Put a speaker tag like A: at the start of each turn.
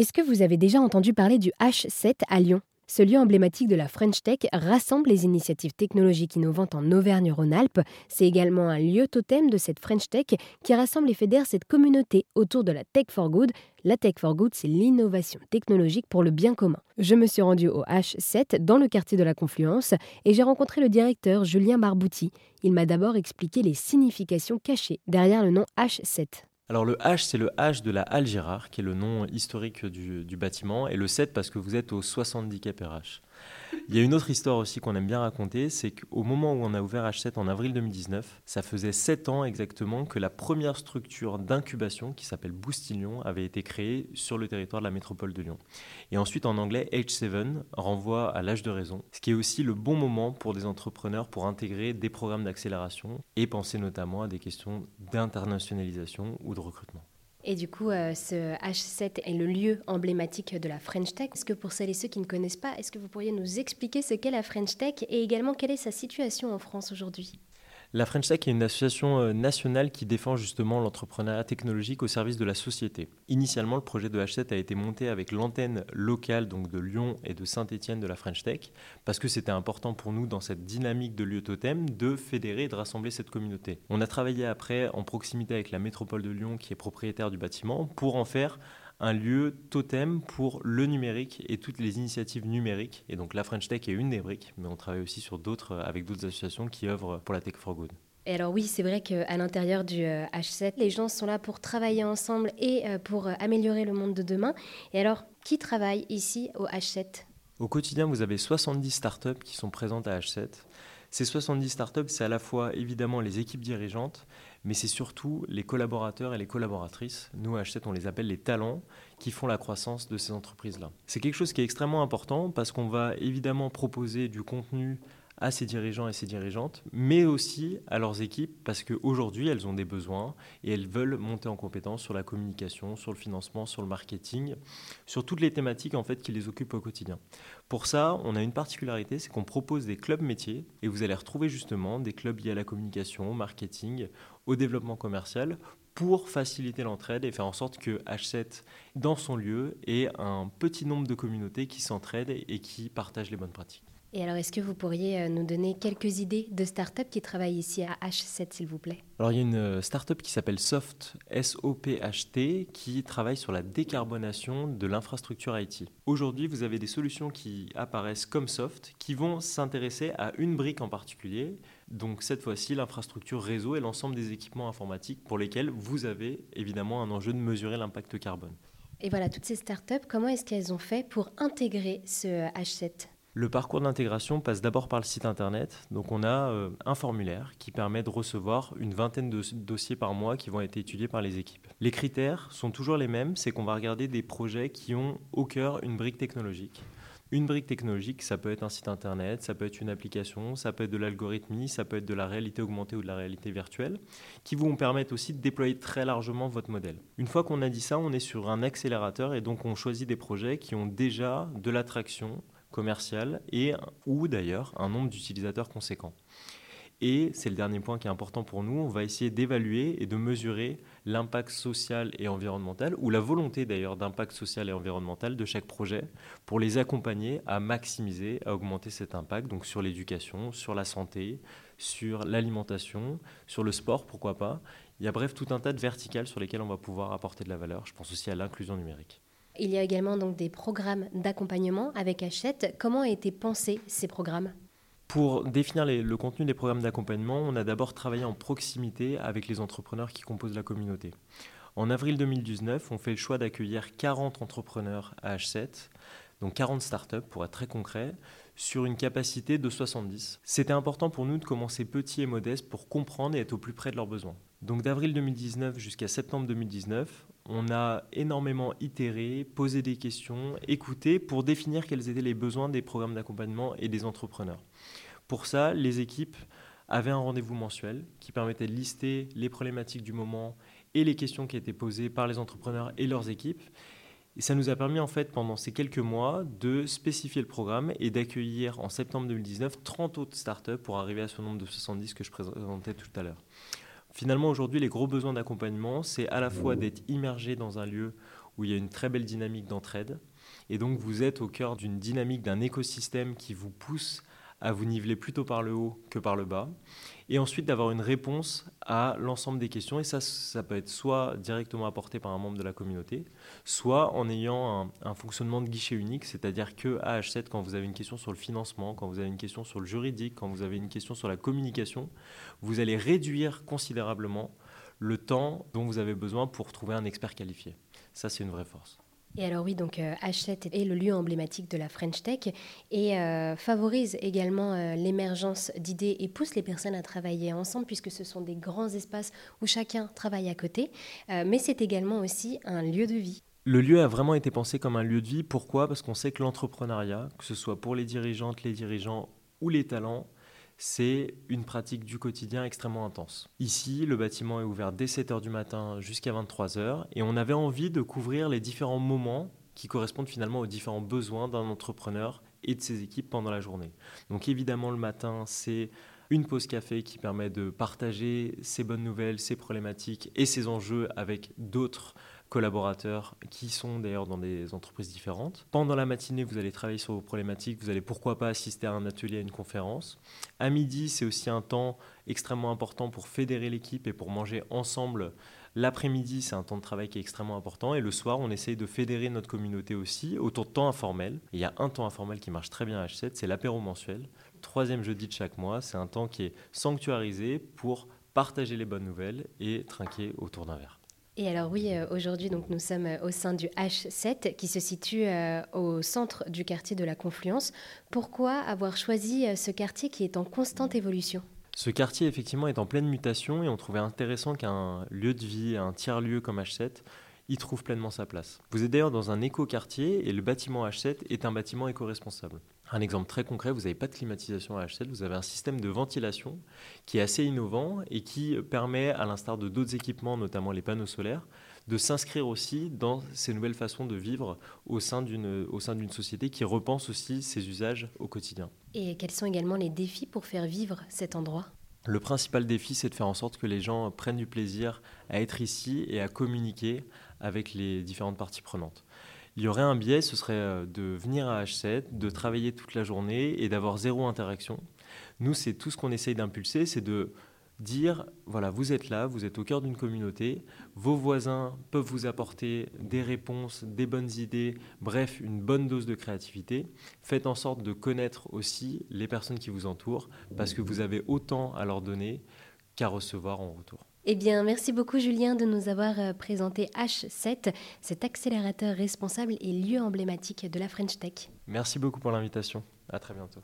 A: Est-ce que vous avez déjà entendu parler du H7 à Lyon? Ce lieu emblématique de la French Tech rassemble les initiatives technologiques innovantes en Auvergne-Rhône-Alpes. C'est également un lieu totem de cette French Tech qui rassemble et fédère cette communauté autour de la Tech for Good. La Tech for Good, c'est l'innovation technologique pour le bien commun. Je me suis rendue au H7 dans le quartier de la Confluence et j'ai rencontré le directeur Julien Barbouti. Il m'a d'abord expliqué les significations cachées derrière le nom H7.
B: Alors le H, c'est le H de la Halle Girard, qui est le nom historique du, bâtiment, et le 7 parce que vous êtes au 70 RH. Il y a une autre histoire aussi qu'on aime bien raconter, c'est qu'au moment où on a ouvert H7 en avril 2019, ça faisait 7 ans exactement que la première structure d'incubation qui s'appelle Boustillon avait été créée sur le territoire de la métropole de Lyon. Et ensuite en anglais, H7 renvoie à l'âge de raison, ce qui est aussi le bon moment pour des entrepreneurs pour intégrer des programmes d'accélération et penser notamment à des questions d'internationalisation ou de recrutement.
A: Et du coup, euh, ce H7 est le lieu emblématique de la French Tech. Est-ce que pour celles et ceux qui ne connaissent pas, est-ce que vous pourriez nous expliquer ce qu'est la French Tech et également quelle est sa situation en France aujourd'hui?
B: La French Tech est une association euh, nationale qui défend justement l'entrepreneuriat technologique au service de la société. Initialement, le projet de H7 a été monté avec l'antenne locale donc de Lyon et de Saint-Étienne de la French Tech parce que c'était important pour nous dans cette dynamique de lieu totem de fédérer et de rassembler cette communauté. On a travaillé après en proximité avec la métropole de Lyon qui est propriétaire du bâtiment pour en faire un lieu totem pour le numérique et toutes les initiatives numériques. Et donc la French Tech est une des briques, mais on travaille aussi sur d'autres, euh, avec d'autres associations qui œuvrent pour la Tech for Good.
A: Et alors oui, c'est vrai qu'à l'intérieur du H7, euh, les gens sont là pour travailler ensemble et euh, pour améliorer le monde de demain. Et alors, qui travaille ici au H7
B: Au quotidien, vous avez 70 startups qui sont présentes à H7. Ces 70 startups, c'est à la fois évidemment les équipes dirigeantes, mais c'est surtout les collaborateurs et les collaboratrices. Nous, à H7, on les appelle les talents qui font la croissance de ces entreprises-là. C'est quelque chose qui est extrêmement important parce qu'on va évidemment proposer du contenu à ces dirigeants et ces dirigeantes, mais aussi à leurs équipes, parce qu'aujourd'hui, elles ont des besoins et elles veulent monter en compétence sur la communication, sur le financement, sur le marketing, sur toutes les thématiques en fait qui les occupent au quotidien. Pour ça, on a une particularité, c'est qu'on propose des clubs métiers, et vous allez retrouver justement des clubs liés à la communication, au marketing, au développement commercial, pour faciliter l'entraide et faire en sorte que H7, dans son lieu, ait un petit nombre de communautés qui s'entraident et qui partagent les bonnes pratiques.
A: Et alors, est-ce que vous pourriez euh, nous donner quelques idées de startups qui travaillent ici à H7, s'il vous plaît?
B: Alors, il y a une euh, startup qui s'appelle Soft, S-O-P-H-T, qui travaille sur la décarbonation de l'infrastructure IT. Aujourd'hui, vous avez des solutions qui apparaissent comme Soft, qui vont s'intéresser à une brique en particulier. Donc, cette fois-ci, l'infrastructure réseau et l'ensemble des équipements informatiques pour lesquels vous avez évidemment un enjeu de mesurer l'impact carbone.
A: Et voilà, toutes ces startups, comment est-ce qu'elles ont fait pour intégrer ce H7
B: le parcours d'intégration passe d'abord par le site internet. Donc on a euh, un formulaire qui permet de recevoir une vingtaine de dossiers par mois qui vont être étudiés par les équipes. Les critères sont toujours les mêmes, c'est qu'on va regarder des projets qui ont au cœur une brique technologique. Une brique technologique, ça peut être un site internet, ça peut être une application, ça peut être de l'algorithmie, ça peut être de la réalité augmentée ou de la réalité virtuelle, qui vont permettre aussi de déployer très largement votre modèle. Une fois qu'on a dit ça, on est sur un accélérateur et donc on choisit des projets qui ont déjà de l'attraction, commercial et ou d'ailleurs un nombre d'utilisateurs conséquent. Et c'est le dernier point qui est important pour nous, on va essayer d'évaluer et de mesurer l'impact social et environnemental, ou la volonté d'ailleurs d'impact social et environnemental de chaque projet, pour les accompagner à maximiser, à augmenter cet impact, donc sur l'éducation, sur la santé, sur l'alimentation, sur le sport, pourquoi pas. Il y a bref tout un tas de verticales sur lesquelles on va pouvoir apporter de la valeur. Je pense aussi à l'inclusion numérique.
A: Il y a également donc des programmes d'accompagnement avec Hachette. Comment ont été pensés ces programmes?
B: Pour définir le contenu des programmes d'accompagnement, on a d'abord travaillé en proximité avec les entrepreneurs qui composent la communauté. En avril 2019, on fait le choix d'accueillir 40 entrepreneurs à H7, donc 40 startups pour être très concret, sur une capacité de 70. C'était important pour nous de commencer petit et modeste pour comprendre et être au plus près de leurs besoins. Donc d'avril 2019 jusqu'à septembre 2019, on a énormément itéré, posé des questions, écouté pour définir quels étaient les besoins des programmes d'accompagnement et des entrepreneurs. Pour ça, les équipes avaient un rendez-vous mensuel qui permettait de lister les problématiques du moment et les questions qui étaient posées par les entrepreneurs et leurs équipes. Et ça nous a permis en fait pendant ces quelques mois de spécifier le programme et d'accueillir en septembre 2019 30 autres startups pour arriver à ce nombre de 70 que je présentais tout à l'heure. Finalement, aujourd'hui, les gros besoins d'accompagnement, c'est à la fois d'être immergé dans un lieu où il y a une très belle dynamique d'entraide. Et donc vous êtes au cœur d'une dynamique, d'un écosystème qui vous pousse à vous niveler plutôt par le haut que par le bas, et ensuite d'avoir une réponse à l'ensemble des questions. Et ça, ça peut être soit directement apporté par un membre de la communauté, soit en ayant un, fonctionnement de guichet unique, c'est-à-dire que à H7, quand vous avez une question sur le financement, quand vous avez une question sur le juridique, quand vous avez une question sur la communication, vous allez réduire considérablement le temps dont vous avez besoin pour trouver un expert qualifié. Ça, c'est une vraie force.
A: Et alors oui, donc H7 euh, est le lieu emblématique de la French Tech et euh, favorise également euh, l'émergence d'idées et pousse les personnes à travailler ensemble puisque ce sont des grands espaces où chacun travaille à côté, mais c'est également aussi un lieu de vie.
B: Le lieu a vraiment été pensé comme un lieu de vie. Pourquoi? Parce qu'on sait que l'entrepreneuriat, que ce soit pour les dirigeantes, les dirigeants ou les talents, c'est une pratique du quotidien extrêmement intense. Ici, le bâtiment est ouvert dès 7h du matin jusqu'à 23h et on avait envie de couvrir les différents moments qui correspondent finalement aux différents besoins d'un entrepreneur et de ses équipes pendant la journée. Donc évidemment, le matin, c'est une pause café qui permet de partager ses bonnes nouvelles, ses problématiques et ses enjeux avec d'autres collaborateurs qui sont d'ailleurs dans des entreprises différentes. Pendant la matinée, vous allez travailler sur vos problématiques, vous allez pourquoi pas assister à un atelier, à une conférence. À midi, c'est aussi un temps extrêmement important pour fédérer l'équipe et pour manger ensemble. L'après-midi, c'est un temps de travail qui est extrêmement important. Et le soir, on essaye de fédérer notre communauté aussi autour de temps informel. il y a un temps informel qui marche très bien à H7, c'est l'apéro mensuel. Troisième jeudi de chaque mois, c'est un temps qui est sanctuarisé pour partager les bonnes nouvelles et trinquer autour d'un verre.
A: Et alors oui, euh, aujourd'hui nous sommes euh, au sein du H7 qui se situe euh, au centre du quartier de la Confluence. Pourquoi avoir choisi ce quartier qui est en constante évolution?
B: Ce quartier, effectivement, est en pleine mutation et on trouvait intéressant qu'un lieu de vie, un tiers-lieu comme H7, y trouve pleinement sa place. Vous êtes d'ailleurs dans un éco-quartier et le bâtiment H7 est un bâtiment éco-responsable. Un exemple très concret, vous n'avez pas de climatisation à H7, vous avez un système de ventilation qui est assez innovant et qui permet, à l'instar de d'autres équipements, notamment les panneaux solaires, de s'inscrire aussi dans ces nouvelles façons de vivre au sein d'une société qui repense aussi ses usages au quotidien.
A: Et quels sont également les défis pour faire vivre cet endroit?
B: Le principal défi, c'est de faire en sorte que les gens prennent du plaisir à être ici et à communiquer avec les différentes parties prenantes. Il y aurait un biais, ce serait euh, de venir à H7, de travailler toute la journée et d'avoir zéro interaction. Nous, c'est tout ce qu'on essaye d'impulser, c'est de dire, voilà, vous êtes là, vous êtes au cœur d'une communauté, vos voisins peuvent vous apporter des réponses, des bonnes idées, bref, une bonne dose de créativité. Faites en sorte de connaître aussi les personnes qui vous entourent, parce que vous avez autant à leur donner qu'à recevoir en retour.
A: Eh bien, merci beaucoup Julien de nous avoir euh, présenté H7, cet accélérateur responsable et lieu emblématique de la French Tech.
B: Merci beaucoup pour l'invitation. À très bientôt.